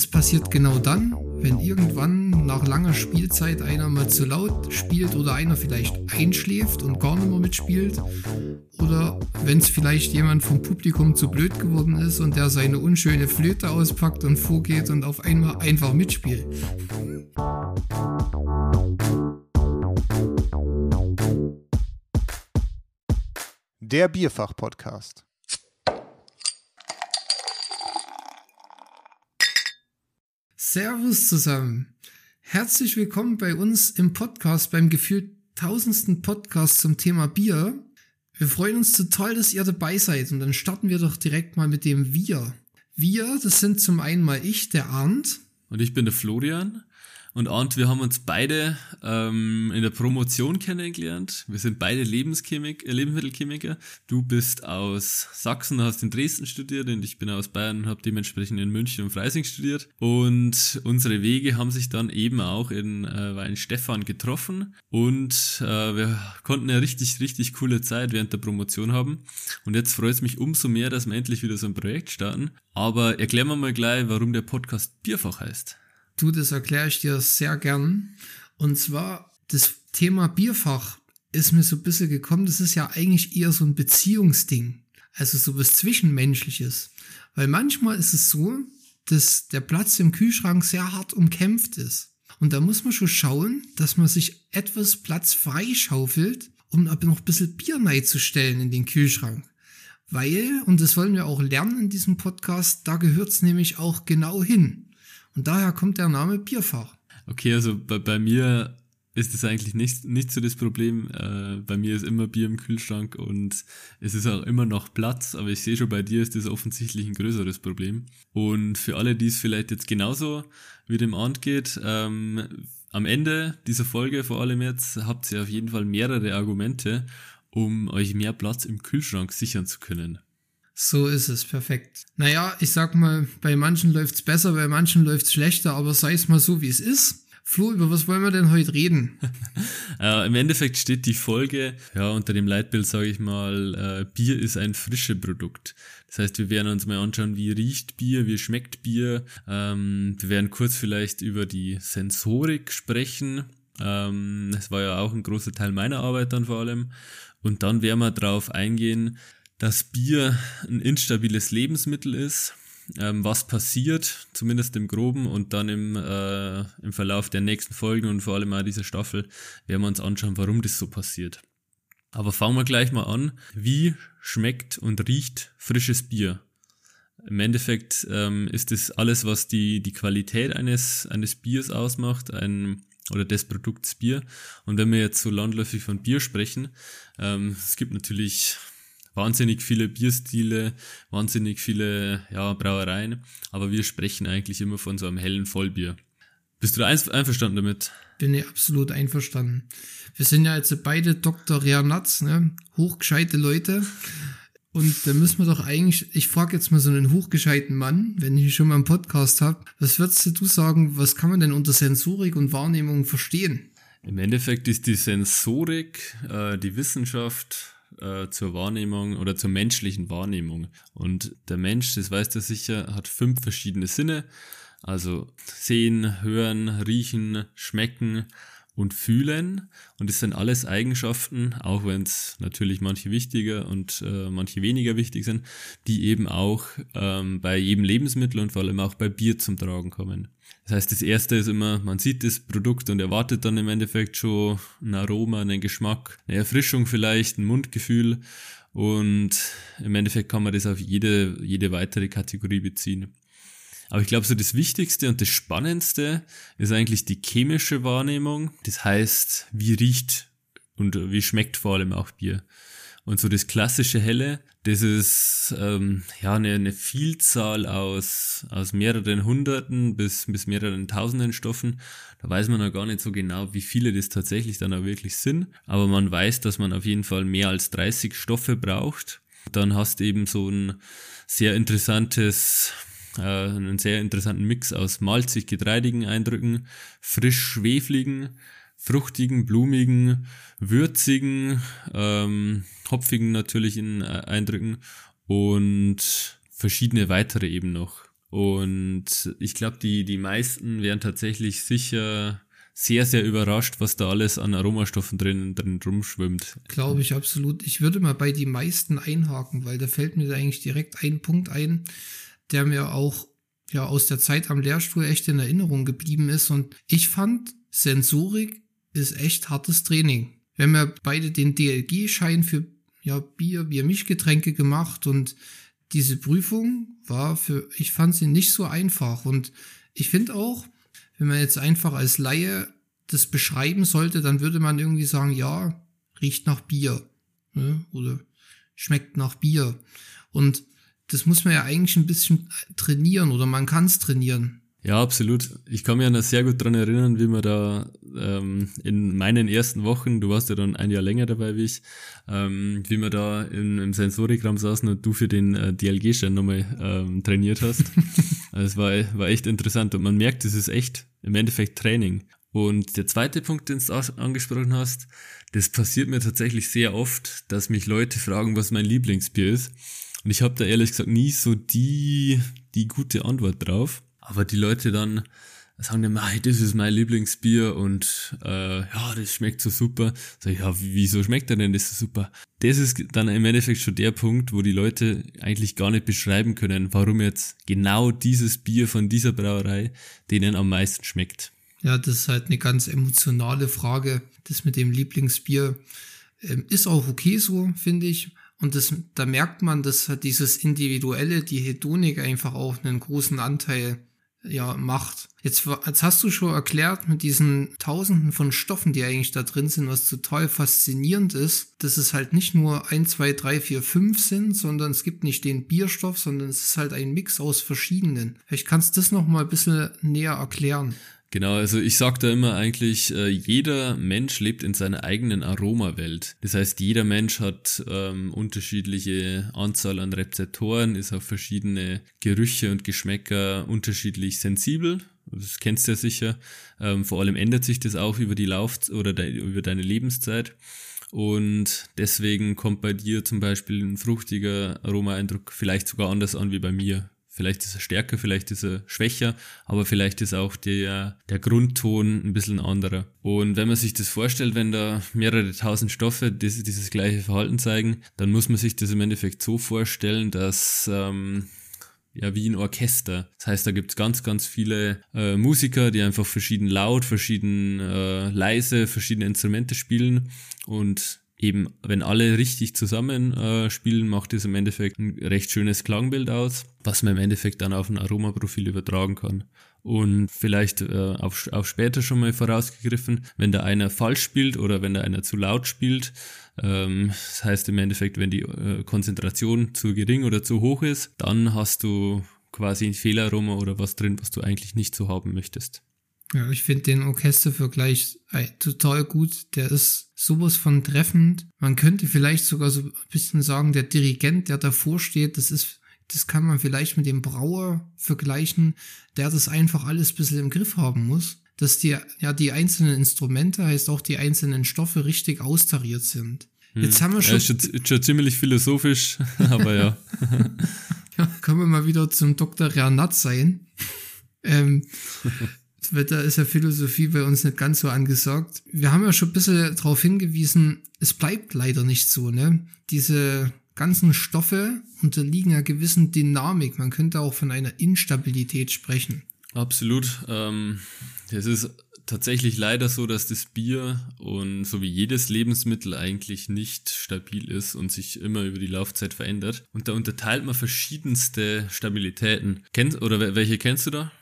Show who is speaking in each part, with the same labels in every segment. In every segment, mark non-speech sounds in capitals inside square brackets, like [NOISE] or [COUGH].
Speaker 1: das passiert genau dann, wenn irgendwann nach langer Spielzeit einer mal zu laut spielt oder einer vielleicht einschläft und gar nicht mehr mitspielt. Oder wenn es vielleicht jemand vom Publikum zu blöd geworden ist und der seine unschöne Flöte auspackt und vorgeht und auf einmal einfach mitspielt.
Speaker 2: Der Bierfach-Podcast.
Speaker 1: Servus zusammen. Herzlich willkommen bei uns im Podcast, beim gefühlt tausendsten Podcast zum Thema Bier. Wir freuen uns total, dass ihr dabei seid und dann starten wir doch direkt mal mit dem Wir. Wir, das sind zum einen mal ich, der Arndt.
Speaker 3: Und ich bin der Florian. Und Arndt, wir haben uns beide ähm, in der Promotion kennengelernt. Wir sind beide Lebenschemik, äh, Lebensmittelchemiker. Du bist aus Sachsen, hast in Dresden studiert und ich bin aus Bayern und habe dementsprechend in München und Freising studiert. Und unsere Wege haben sich dann eben auch in äh, Weinstefan getroffen und äh, wir konnten eine richtig, richtig coole Zeit während der Promotion haben. Und jetzt freut es mich umso mehr, dass wir endlich wieder so ein Projekt starten. Aber erklären wir mal gleich, warum der Podcast Bierfach heißt.
Speaker 1: Du, das erkläre ich dir sehr gern. Und zwar das Thema Bierfach ist mir so ein bisschen gekommen, das ist ja eigentlich eher so ein Beziehungsding. Also so was Zwischenmenschliches. Weil manchmal ist es so, dass der Platz im Kühlschrank sehr hart umkämpft ist. Und da muss man schon schauen, dass man sich etwas Platz freischaufelt, um aber noch ein bisschen Bier zu stellen in den Kühlschrank. Weil, und das wollen wir auch lernen in diesem Podcast, da gehört's nämlich auch genau hin. Und daher kommt der Name Bierfach.
Speaker 3: Okay, also bei, bei mir ist das eigentlich nicht, nicht so das Problem. Äh, bei mir ist immer Bier im Kühlschrank und es ist auch immer noch Platz, aber ich sehe schon, bei dir ist das offensichtlich ein größeres Problem. Und für alle, die es vielleicht jetzt genauso wie dem Arndt geht, ähm, am Ende dieser Folge vor allem jetzt habt ihr auf jeden Fall mehrere Argumente, um euch mehr Platz im Kühlschrank sichern zu können.
Speaker 1: So ist es, perfekt. Naja, ich sag mal, bei manchen läuft's besser, bei manchen läuft's schlechter, aber sei es mal so, wie es ist. Flo, über was wollen wir denn heute reden? [LAUGHS]
Speaker 3: äh, Im Endeffekt steht die Folge, ja, unter dem Leitbild sage ich mal, äh, Bier ist ein frisches Produkt. Das heißt, wir werden uns mal anschauen, wie riecht Bier, wie schmeckt Bier. Ähm, wir werden kurz vielleicht über die Sensorik sprechen. Ähm, das war ja auch ein großer Teil meiner Arbeit dann vor allem. Und dann werden wir darauf eingehen, dass Bier ein instabiles Lebensmittel ist, ähm, was passiert, zumindest im Groben, und dann im, äh, im Verlauf der nächsten Folgen und vor allem auch dieser Staffel werden wir uns anschauen, warum das so passiert. Aber fangen wir gleich mal an. Wie schmeckt und riecht frisches Bier? Im Endeffekt ähm, ist das alles, was die, die Qualität eines, eines Biers ausmacht, ein, oder des Produkts Bier. Und wenn wir jetzt so landläufig von Bier sprechen, ähm, es gibt natürlich wahnsinnig viele Bierstile, wahnsinnig viele ja, Brauereien, aber wir sprechen eigentlich immer von so einem hellen Vollbier. Bist du da einverstanden damit?
Speaker 1: Bin ich absolut einverstanden. Wir sind ja jetzt beide Dr. Reanatz, ne? hochgescheite Leute. Und da müssen wir doch eigentlich, ich frage jetzt mal so einen hochgescheiten Mann, wenn ich schon mal einen Podcast habe, was würdest du sagen, was kann man denn unter Sensorik und Wahrnehmung verstehen?
Speaker 3: Im Endeffekt ist die Sensorik äh, die Wissenschaft äh, zur Wahrnehmung oder zur menschlichen Wahrnehmung. Und der Mensch, das weißt du sicher, hat fünf verschiedene Sinne. Also sehen, hören, riechen, schmecken und fühlen. Und das sind alles Eigenschaften, auch wenn es natürlich manche wichtiger und äh, manche weniger wichtig sind, die eben auch ähm, bei jedem Lebensmittel und vor allem auch bei Bier zum Tragen kommen. Das heißt, das erste ist immer, man sieht das Produkt und erwartet dann im Endeffekt schon ein Aroma, einen Geschmack, eine Erfrischung vielleicht, ein Mundgefühl. Und im Endeffekt kann man das auf jede, jede weitere Kategorie beziehen. Aber ich glaube, so das Wichtigste und das Spannendste ist eigentlich die chemische Wahrnehmung. Das heißt, wie riecht und wie schmeckt vor allem auch Bier. Und so das klassische Helle, das ist ähm, ja eine, eine Vielzahl aus, aus mehreren Hunderten bis, bis mehreren Tausenden Stoffen. Da weiß man noch gar nicht so genau, wie viele das tatsächlich dann auch wirklich sind. Aber man weiß, dass man auf jeden Fall mehr als 30 Stoffe braucht. Dann hast du eben so ein sehr interessantes äh, einen sehr interessanten Mix aus malzig getreidigen Eindrücken, frisch schwefligen, fruchtigen, blumigen, würzigen, ähm, hopfigen natürlich in äh, Eindrücken und verschiedene weitere eben noch. Und ich glaube, die, die meisten wären tatsächlich sicher sehr, sehr überrascht, was da alles an Aromastoffen drin, drin rumschwimmt.
Speaker 1: Glaube ich absolut. Ich würde mal bei die meisten einhaken, weil da fällt mir da eigentlich direkt ein Punkt ein, der mir auch ja aus der Zeit am Lehrstuhl echt in Erinnerung geblieben ist. Und ich fand, Sensorik ist echt hartes Training. Wir haben ja beide den DLG-Schein für ja, Bier, Bier-Mischgetränke gemacht und diese Prüfung war für, ich fand sie nicht so einfach. Und ich finde auch, wenn man jetzt einfach als Laie das beschreiben sollte, dann würde man irgendwie sagen, ja, riecht nach Bier. Ne? Oder schmeckt nach Bier. Und das muss man ja eigentlich ein bisschen trainieren oder man kann es trainieren.
Speaker 3: Ja, absolut. Ich kann mich ja noch sehr gut dran erinnern, wie wir da ähm, in meinen ersten Wochen, du warst ja dann ein Jahr länger dabei wie ich, ähm, wie wir da in, im Sensorigramm saßen und du für den äh, DLG-Schein nochmal ähm, trainiert hast. [LAUGHS] also es war, war echt interessant und man merkt, es ist echt im Endeffekt Training. Und der zweite Punkt, den du angesprochen hast, das passiert mir tatsächlich sehr oft, dass mich Leute fragen, was mein Lieblingsbier ist. Und ich habe da ehrlich gesagt nie so die, die gute Antwort drauf. Aber die Leute dann sagen dann, hey, das ist mein Lieblingsbier und äh, ja, das schmeckt so super. Sag ich, ja, wieso schmeckt er denn das so super? Das ist dann im Endeffekt schon der Punkt, wo die Leute eigentlich gar nicht beschreiben können, warum jetzt genau dieses Bier von dieser Brauerei denen am meisten schmeckt.
Speaker 1: Ja, das ist halt eine ganz emotionale Frage. Das mit dem Lieblingsbier ähm, ist auch okay so, finde ich. Und das, da merkt man, dass halt dieses Individuelle, die Hedonik einfach auch einen großen Anteil ja, macht. Jetzt, jetzt hast du schon erklärt mit diesen Tausenden von Stoffen, die eigentlich da drin sind, was total faszinierend ist, dass es halt nicht nur ein, zwei, drei, vier, fünf sind, sondern es gibt nicht den Bierstoff, sondern es ist halt ein Mix aus verschiedenen. Vielleicht kannst du das noch mal ein bisschen näher erklären.
Speaker 3: Genau, also ich sage da immer eigentlich, äh, jeder Mensch lebt in seiner eigenen Aromawelt. Das heißt, jeder Mensch hat ähm, unterschiedliche Anzahl an Rezeptoren, ist auf verschiedene Gerüche und Geschmäcker unterschiedlich sensibel. Das kennst du ja sicher. Ähm, vor allem ändert sich das auch über die Lauf- oder de über deine Lebenszeit. Und deswegen kommt bei dir zum Beispiel ein fruchtiger Aromaeindruck vielleicht sogar anders an wie bei mir. Vielleicht ist er stärker, vielleicht ist er schwächer, aber vielleicht ist auch der, der Grundton ein bisschen anderer. Und wenn man sich das vorstellt, wenn da mehrere tausend Stoffe dieses, dieses gleiche Verhalten zeigen, dann muss man sich das im Endeffekt so vorstellen, dass ähm, ja wie ein Orchester. Das heißt, da gibt's ganz, ganz viele äh, Musiker, die einfach verschieden laut, verschieden äh, leise, verschiedene Instrumente spielen und eben, wenn alle richtig zusammen äh, spielen, macht es im Endeffekt ein recht schönes Klangbild aus, was man im Endeffekt dann auf ein Aromaprofil übertragen kann. Und vielleicht äh, auf, auf später schon mal vorausgegriffen, wenn da einer falsch spielt oder wenn da einer zu laut spielt, ähm, das heißt im Endeffekt, wenn die äh, Konzentration zu gering oder zu hoch ist, dann hast du quasi ein Fehleraroma oder was drin, was du eigentlich nicht so haben möchtest.
Speaker 1: Ja, ich finde den Orchestervergleich total gut. Der ist sowas von treffend. Man könnte vielleicht sogar so ein bisschen sagen, der Dirigent, der davor steht, das ist, das kann man vielleicht mit dem Brauer vergleichen, der das einfach alles ein bisschen im Griff haben muss. Dass die, ja, die einzelnen Instrumente, heißt auch die einzelnen Stoffe richtig austariert sind.
Speaker 3: Hm. Jetzt haben wir schon. Ja, ist schon, schon ziemlich philosophisch, [LAUGHS] aber ja. [LAUGHS]
Speaker 1: ja. Kommen wir mal wieder zum Dr. Renat sein. [LAUGHS] Ähm, da ist ja Philosophie bei uns nicht ganz so angesagt. Wir haben ja schon ein bisschen darauf hingewiesen, es bleibt leider nicht so, ne? Diese ganzen Stoffe unterliegen einer gewissen Dynamik. Man könnte auch von einer Instabilität sprechen.
Speaker 3: Absolut. Ähm, es ist tatsächlich leider so, dass das Bier und so wie jedes Lebensmittel eigentlich nicht stabil ist und sich immer über die Laufzeit verändert. Und da unterteilt man verschiedenste Stabilitäten. Kennst, oder welche kennst du da?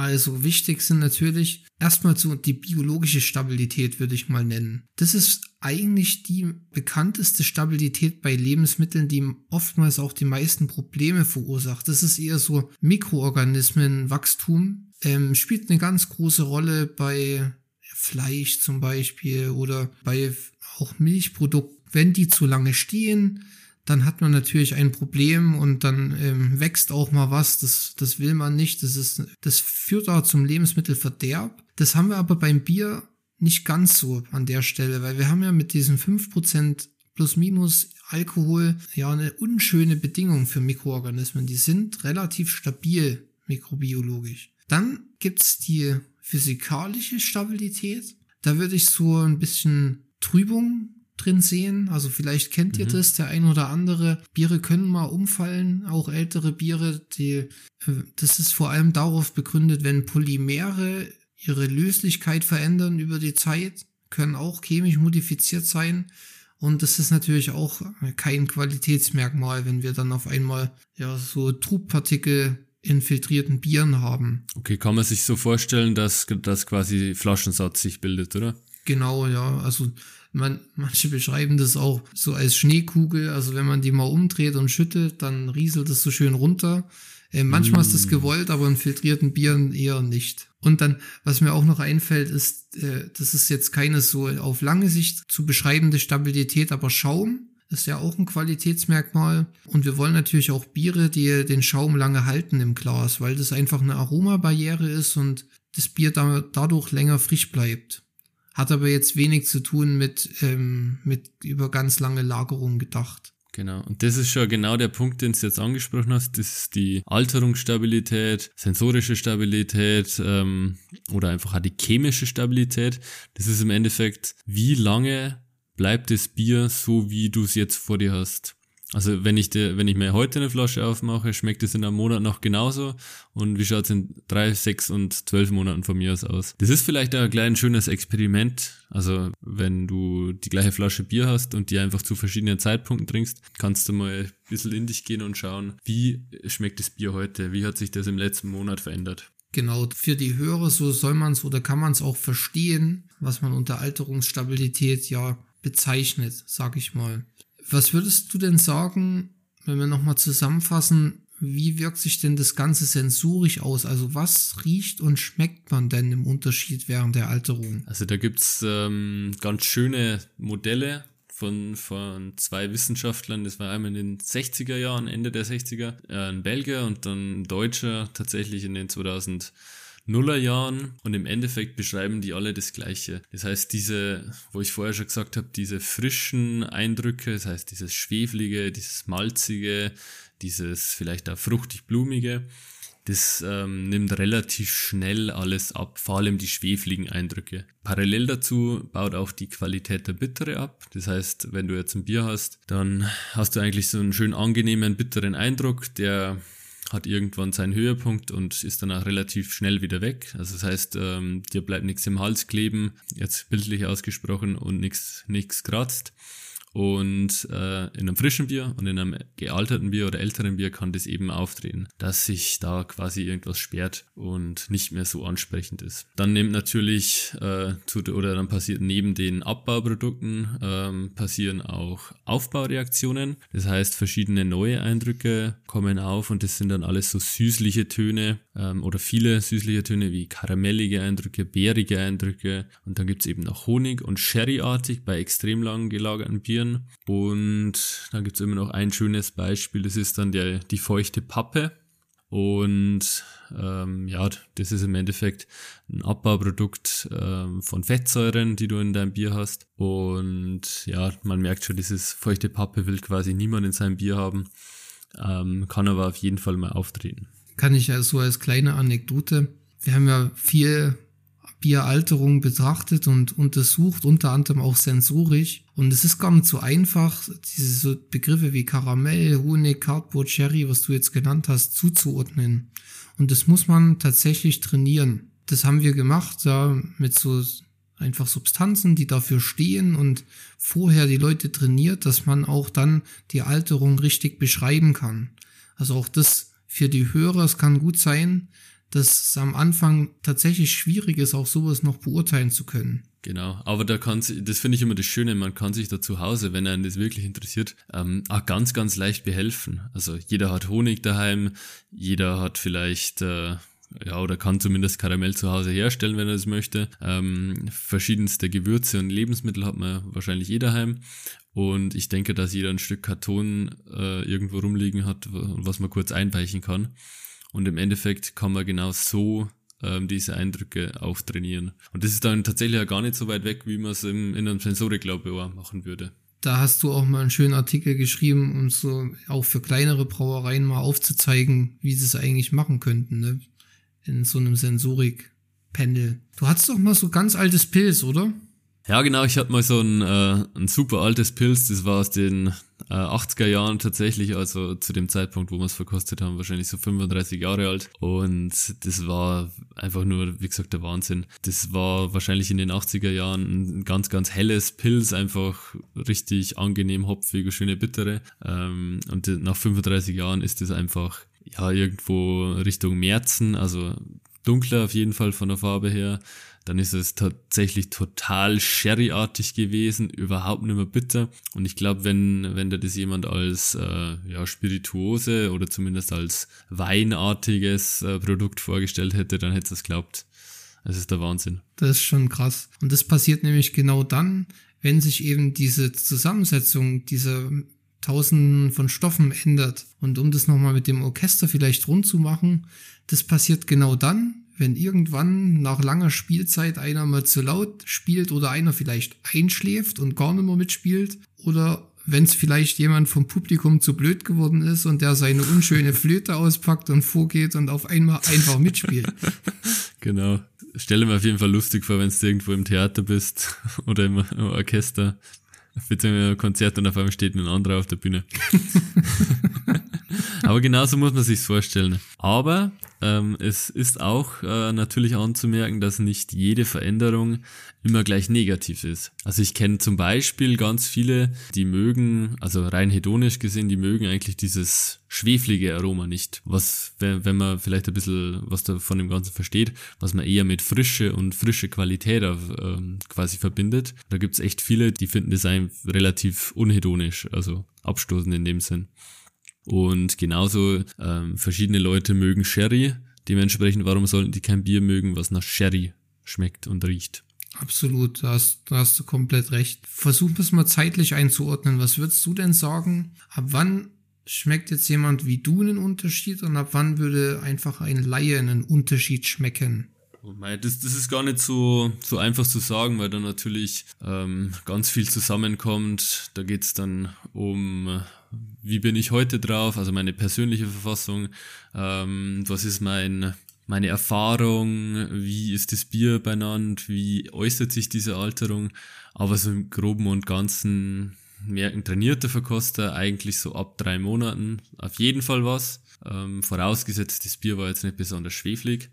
Speaker 1: Also wichtig sind natürlich erstmal so die biologische Stabilität, würde ich mal nennen. Das ist eigentlich die bekannteste Stabilität bei Lebensmitteln, die oftmals auch die meisten Probleme verursacht. Das ist eher so Mikroorganismenwachstum, ähm, spielt eine ganz große Rolle bei Fleisch zum Beispiel oder bei auch Milchprodukten. Wenn die zu lange stehen, dann hat man natürlich ein Problem und dann ähm, wächst auch mal was. Das, das will man nicht. Das, ist, das führt auch zum Lebensmittelverderb. Das haben wir aber beim Bier nicht ganz so an der Stelle, weil wir haben ja mit diesen 5% plus minus Alkohol ja eine unschöne Bedingung für Mikroorganismen. Die sind relativ stabil mikrobiologisch. Dann gibt's die physikalische Stabilität. Da würde ich so ein bisschen Trübung drin sehen. Also vielleicht kennt ihr mhm. das, der ein oder andere. Biere können mal umfallen, auch ältere Biere, die, äh, das ist vor allem darauf begründet, wenn Polymere ihre Löslichkeit verändern über die Zeit, können auch chemisch modifiziert sein. Und das ist natürlich auch kein Qualitätsmerkmal, wenn wir dann auf einmal ja so Trubpartikel infiltrierten Bieren haben.
Speaker 3: Okay, kann man sich so vorstellen, dass das quasi Flaschensatz sich bildet, oder?
Speaker 1: Genau, ja. Also man, manche beschreiben das auch so als Schneekugel. Also wenn man die mal umdreht und schüttelt, dann rieselt es so schön runter. Äh, manchmal mm. ist das mm. gewollt, aber in filtrierten Bieren eher nicht. Und dann, was mir auch noch einfällt, ist, äh, das ist jetzt keine so auf lange Sicht zu beschreibende Stabilität, aber Schaum ist ja auch ein Qualitätsmerkmal. Und wir wollen natürlich auch Biere, die den Schaum lange halten im Glas, weil das einfach eine Aromabarriere ist und das Bier da, dadurch länger frisch bleibt. Hat aber jetzt wenig zu tun mit, ähm, mit über ganz lange Lagerung gedacht.
Speaker 3: Genau. Und das ist schon genau der Punkt, den du jetzt angesprochen hast. Das ist die Alterungsstabilität, sensorische Stabilität ähm, oder einfach auch die chemische Stabilität. Das ist im Endeffekt, wie lange bleibt das Bier so, wie du es jetzt vor dir hast. Also wenn ich dir, wenn ich mir heute eine Flasche aufmache, schmeckt es in einem Monat noch genauso. Und wie schaut es in drei, sechs und zwölf Monaten von mir aus aus? Das ist vielleicht ein kleines schönes Experiment. Also wenn du die gleiche Flasche Bier hast und die einfach zu verschiedenen Zeitpunkten trinkst, kannst du mal ein bisschen in dich gehen und schauen, wie schmeckt das Bier heute? Wie hat sich das im letzten Monat verändert?
Speaker 1: Genau, für die Hörer, so soll man es oder kann man es auch verstehen, was man unter Alterungsstabilität ja bezeichnet, sag ich mal. Was würdest du denn sagen, wenn wir nochmal zusammenfassen, wie wirkt sich denn das Ganze sensorisch aus? Also was riecht und schmeckt man denn im Unterschied während der Alterung?
Speaker 3: Also da gibt's ähm, ganz schöne Modelle von, von zwei Wissenschaftlern. Das war einmal in den 60er Jahren, Ende der 60er, äh, ein Belgier und dann ein Deutscher tatsächlich in den 2000 Nullerjahren und im Endeffekt beschreiben die alle das Gleiche. Das heißt, diese, wo ich vorher schon gesagt habe, diese frischen Eindrücke, das heißt dieses Schweflige, dieses Malzige, dieses vielleicht auch fruchtig-blumige, das ähm, nimmt relativ schnell alles ab, vor allem die schwefligen Eindrücke. Parallel dazu baut auch die Qualität der Bittere ab. Das heißt, wenn du jetzt ein Bier hast, dann hast du eigentlich so einen schön angenehmen, bitteren Eindruck, der hat irgendwann seinen Höhepunkt und ist dann auch relativ schnell wieder weg. Also das heißt, ähm, dir bleibt nichts im Hals kleben, jetzt bildlich ausgesprochen, und nichts nichts kratzt. Und äh, in einem frischen Bier und in einem gealterten Bier oder älteren Bier kann das eben auftreten, dass sich da quasi irgendwas sperrt und nicht mehr so ansprechend ist. Dann nimmt natürlich äh, zu, oder dann passiert neben den Abbauprodukten ähm, passieren auch Aufbaureaktionen. Das heißt, verschiedene neue Eindrücke kommen auf und das sind dann alles so süßliche Töne ähm, oder viele süßliche Töne wie karamellige Eindrücke, beerige Eindrücke und dann gibt's eben noch Honig und Sherryartig bei extrem lang gelagerten Bier ausprobieren. Und dann gibt es immer noch ein schönes Beispiel, das ist dann der, die feuchte Pappe. Und ähm, ja, das ist im Endeffekt ein Abbauprodukt ähm, von Fettsäuren, die du in deinem Bier hast. Und ja, man merkt schon, dieses feuchte Pappe will quasi niemand in seinem Bier haben, ähm, kann aber auf jeden Fall mal auftreten.
Speaker 1: Kann ich ja so als kleine Anekdote. Wir haben ja viel Bieralterung betrachtet und untersucht, unter anderem auch sensorisch. Und es ist gar nicht so einfach, diese Begriffe wie Karamell, Honig, Cardboard, Cherry, was du jetzt genannt hast, zuzuordnen. Und das muss man tatsächlich trainieren. Das haben wir gemacht, ja, mit so einfach Substanzen, die dafür stehen und vorher die Leute trainiert, dass man auch dann die Alterung richtig beschreiben kann. Also auch das für die Hörer, es kann gut sein, dass es am Anfang tatsächlich schwierig ist, auch sowas noch beurteilen zu können.
Speaker 3: Genau, aber da kann das finde ich immer das Schöne, man kann sich da zu Hause, wenn einen das wirklich interessiert, ähm, auch ganz, ganz leicht behelfen. Also jeder hat Honig daheim, jeder hat vielleicht äh, ja, oder kann zumindest Karamell zu Hause herstellen, wenn er das möchte. Ähm, verschiedenste Gewürze und Lebensmittel hat man wahrscheinlich eh daheim. Und ich denke, dass jeder ein Stück Karton äh, irgendwo rumliegen hat, was man kurz einweichen kann. Und im Endeffekt kann man genau so ähm, diese Eindrücke auch trainieren. Und das ist dann tatsächlich ja gar nicht so weit weg, wie man es in einem Sensoriklabor machen würde.
Speaker 1: da hast du auch mal einen schönen Artikel geschrieben, um so auch für kleinere Brauereien mal aufzuzeigen, wie sie es eigentlich machen könnten, ne? In so einem Sensorik-Pendel. Du hattest doch mal so ganz altes Pilz, oder?
Speaker 3: Ja, genau, ich hatte mal so ein, äh, ein super altes Pilz, das war aus den äh, 80er Jahren tatsächlich, also zu dem Zeitpunkt, wo wir es verkostet haben, wahrscheinlich so 35 Jahre alt. Und das war einfach nur, wie gesagt, der Wahnsinn. Das war wahrscheinlich in den 80er Jahren ein ganz, ganz helles Pilz, einfach richtig angenehm hopfig, schöne bittere. Ähm, und nach 35 Jahren ist das einfach ja irgendwo Richtung Märzen, also dunkler auf jeden Fall von der Farbe her dann ist es tatsächlich total sherryartig gewesen, überhaupt nicht mehr bitter. Und ich glaube, wenn, wenn da das jemand als äh, ja, Spirituose oder zumindest als weinartiges äh, Produkt vorgestellt hätte, dann hätte es glaubt. Es ist der Wahnsinn.
Speaker 1: Das ist schon krass. Und das passiert nämlich genau dann, wenn sich eben diese Zusammensetzung dieser Tausenden von Stoffen ändert. Und um das nochmal mit dem Orchester vielleicht rund zu machen, das passiert genau dann, wenn irgendwann nach langer Spielzeit einer mal zu laut spielt oder einer vielleicht einschläft und gar nicht mehr mitspielt oder wenn es vielleicht jemand vom Publikum zu blöd geworden ist und der seine unschöne Flöte auspackt und vorgeht und auf einmal einfach mitspielt. [LAUGHS]
Speaker 3: Genau. Stelle mir auf jeden Fall lustig vor, wenn du irgendwo im Theater bist [LAUGHS] oder im Orchester, bitte ein Konzert und auf einmal steht ein anderer auf der Bühne. [LAUGHS] Aber genauso muss man sich's vorstellen. Aber ähm, es ist auch äh, natürlich anzumerken, dass nicht jede Veränderung immer gleich negativ ist. Also ich kenne zum Beispiel ganz viele, die mögen, also rein hedonisch gesehen, die mögen eigentlich dieses schweflige Aroma nicht. Was, wenn, wenn man vielleicht ein bisschen was da von dem Ganzen versteht, was man eher mit Frische und frische Qualität auf, ähm, quasi verbindet. Da gibt's echt viele, die finden das relativ unhedonisch, also abstoßend in dem Sinn. Und genauso ähm, verschiedene Leute mögen Sherry. Dementsprechend, warum sollten die kein Bier mögen, was nach Sherry schmeckt und riecht?
Speaker 1: Absolut, da hast, da hast du komplett recht. Versuch es mal zeitlich einzuordnen. Was würdest du denn sagen? Ab wann schmeckt jetzt jemand wie du einen Unterschied und ab wann würde einfach ein Laie einen Unterschied schmecken?
Speaker 3: Das, das ist gar nicht so, so einfach zu sagen, weil da natürlich ähm, ganz viel zusammenkommt. Da geht's dann um, wie bin ich heute drauf, also meine persönliche Verfassung, ähm, was ist mein, meine Erfahrung, wie ist das Bier benannt, wie äußert sich diese Alterung. Aber so im Groben und Ganzen merken trainierte Verkoster eigentlich so ab drei Monaten auf jeden Fall was. Ähm, vorausgesetzt, das Bier war jetzt nicht besonders schweflig.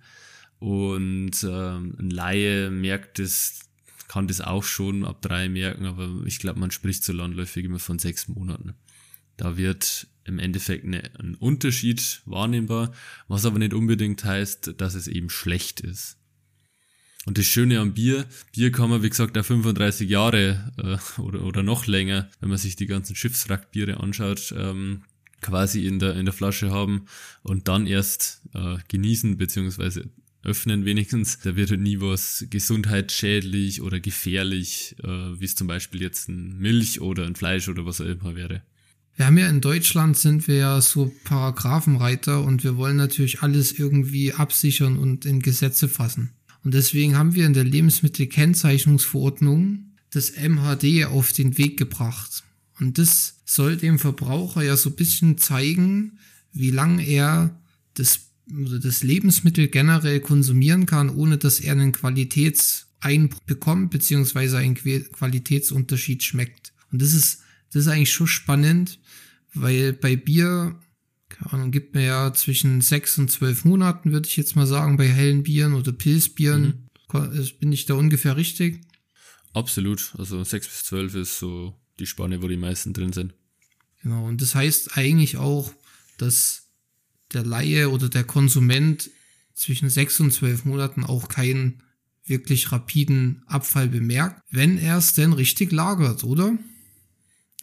Speaker 3: Und ähm, ein Laie merkt es, kann das auch schon ab drei merken, aber ich glaube, man spricht so landläufig immer von sechs Monaten. Da wird im Endeffekt eine, ein Unterschied wahrnehmbar, was aber nicht unbedingt heißt, dass es eben schlecht ist. Und das Schöne am Bier, Bier kann man, wie gesagt, auch 35 Jahre äh, oder, oder noch länger, wenn man sich die ganzen Schiffswrackbiere anschaut, ähm, quasi in der, in der Flasche haben und dann erst äh, genießen beziehungsweise öffnen wenigstens. Da wird halt nie was gesundheitsschädlich oder gefährlich, äh, wie es zum Beispiel jetzt ein Milch oder ein Fleisch oder was auch immer wäre.
Speaker 1: Wir haben ja in Deutschland sind wir ja so Paragraphenreiter und wir wollen natürlich alles irgendwie absichern und in Gesetze fassen. Und deswegen haben wir in der Lebensmittelkennzeichnungsverordnung das MHD auf den Weg gebracht. Und das soll dem Verbraucher ja so ein bisschen zeigen, wie lang er das oder das Lebensmittel generell konsumieren kann, ohne dass er einen Qualitätsein bekommt, beziehungsweise einen Qualitätsunterschied schmeckt. Und das ist, das ist eigentlich schon spannend, weil bei Bier, keine Ahnung, gibt mir ja zwischen sechs und zwölf Monaten, würde ich jetzt mal sagen, bei hellen Bieren oder Pilzbieren. Mhm. Bin ich da ungefähr richtig?
Speaker 3: Absolut. Also sechs bis zwölf ist so die Spanne, wo die meisten drin sind.
Speaker 1: Genau. Und das heißt eigentlich auch, dass der Laie oder der Konsument zwischen sechs und zwölf Monaten auch keinen wirklich rapiden Abfall bemerkt, wenn er es denn richtig lagert, oder?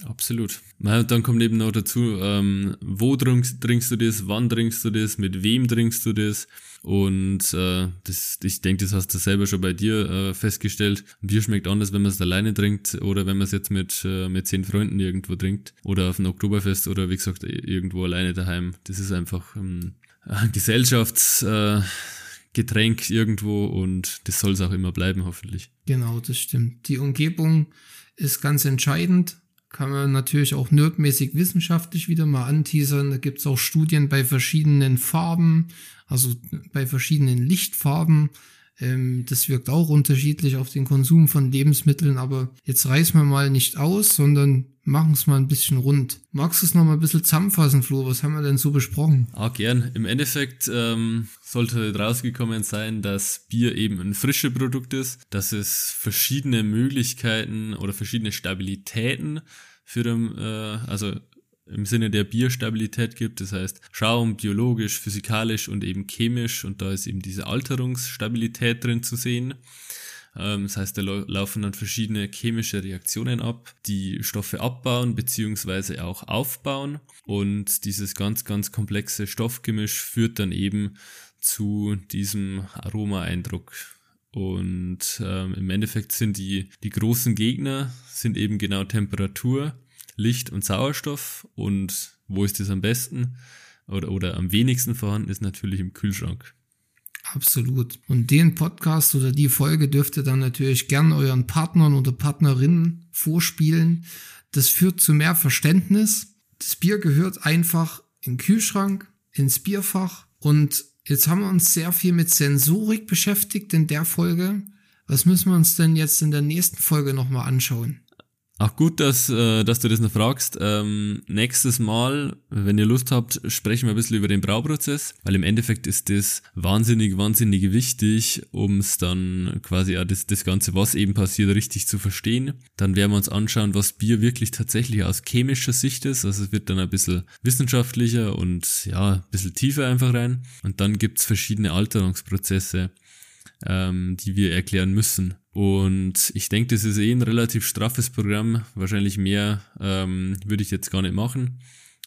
Speaker 3: Absolut. Dann kommt eben noch dazu, ähm, wo trinkst, trinkst du das, wann trinkst du das, mit wem trinkst du das. Und äh, das, ich denke, das hast du selber schon bei dir äh, festgestellt. Bier schmeckt anders, wenn man es alleine trinkt oder wenn man es jetzt mit, äh, mit zehn Freunden irgendwo trinkt. Oder auf einem Oktoberfest oder wie gesagt, irgendwo alleine daheim. Das ist einfach ähm, ein Gesellschaftsgetränk äh, irgendwo und das soll es auch immer bleiben, hoffentlich.
Speaker 1: Genau, das stimmt. Die Umgebung ist ganz entscheidend kann man natürlich auch nerdmäßig wissenschaftlich wieder mal anteasern. Da gibt's auch Studien bei verschiedenen Farben, also bei verschiedenen Lichtfarben. Ähm, das wirkt auch unterschiedlich auf den Konsum von Lebensmitteln, aber jetzt reißen wir mal nicht aus, sondern machen es mal ein bisschen rund. Magst du es noch mal ein bisschen zusammenfassen, Flo? Was haben wir denn so besprochen?
Speaker 3: Ah, gern. Im Endeffekt ähm, sollte rausgekommen sein, dass Bier eben ein frisches Produkt ist, dass es verschiedene Möglichkeiten oder verschiedene Stabilitäten für den, äh, also im Sinne der Bierstabilität gibt. Das heißt Schaum, biologisch, physikalisch und eben chemisch. Und da ist eben diese Alterungsstabilität drin zu sehen. Ähm, das heißt, da laufen dann verschiedene chemische Reaktionen ab, die Stoffe abbauen beziehungsweise auch aufbauen. Und dieses ganz, ganz komplexe Stoffgemisch führt dann eben zu diesem Aromaeindruck. Und ähm, im Endeffekt sind die, die großen Gegner sind eben genau Temperatur, Licht und Sauerstoff. Und wo ist das am besten oder, oder am wenigsten vorhanden ist natürlich im Kühlschrank.
Speaker 1: Absolut. Und den Podcast oder die Folge dürft ihr dann natürlich gern euren Partnern oder Partnerinnen vorspielen. Das führt zu mehr Verständnis. Das Bier gehört einfach in den Kühlschrank, ins Bierfach. Und jetzt haben wir uns sehr viel mit Sensorik beschäftigt in der Folge. Was müssen wir uns denn jetzt in der nächsten Folge nochmal anschauen?
Speaker 3: Ach gut, dass, äh, dass du das noch fragst. Ähm, nächstes Mal, wenn ihr Lust habt, sprechen wir ein bisschen über den Brauprozess, weil im Endeffekt ist das wahnsinnig, wahnsinnig wichtig, um es dann quasi auch das, das Ganze, was eben passiert, richtig zu verstehen. Dann werden wir uns anschauen, was Bier wirklich tatsächlich aus chemischer Sicht ist. Also es wird dann ein bisschen wissenschaftlicher und ja, ein bisschen tiefer einfach rein. Und dann gibt's verschiedene Alterungsprozesse, ähm, die wir erklären müssen. Und ich denke, das ist eh ein relativ straffes Programm. Wahrscheinlich mehr ähm, würde ich jetzt gar nicht machen.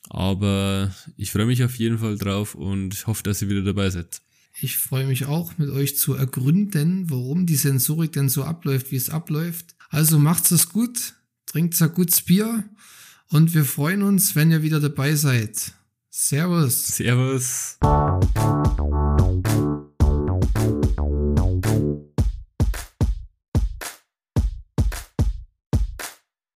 Speaker 3: Aber ich freue mich auf jeden Fall drauf und hoffe, dass ihr wieder dabei seid.
Speaker 1: Ich freue mich auch, mit euch zu ergründen, warum die Sensorik denn so abläuft, wie es abläuft. Also macht's es gut, trinkt ein gutes Bier und wir freuen uns, wenn ihr wieder dabei seid. Servus.
Speaker 3: Servus.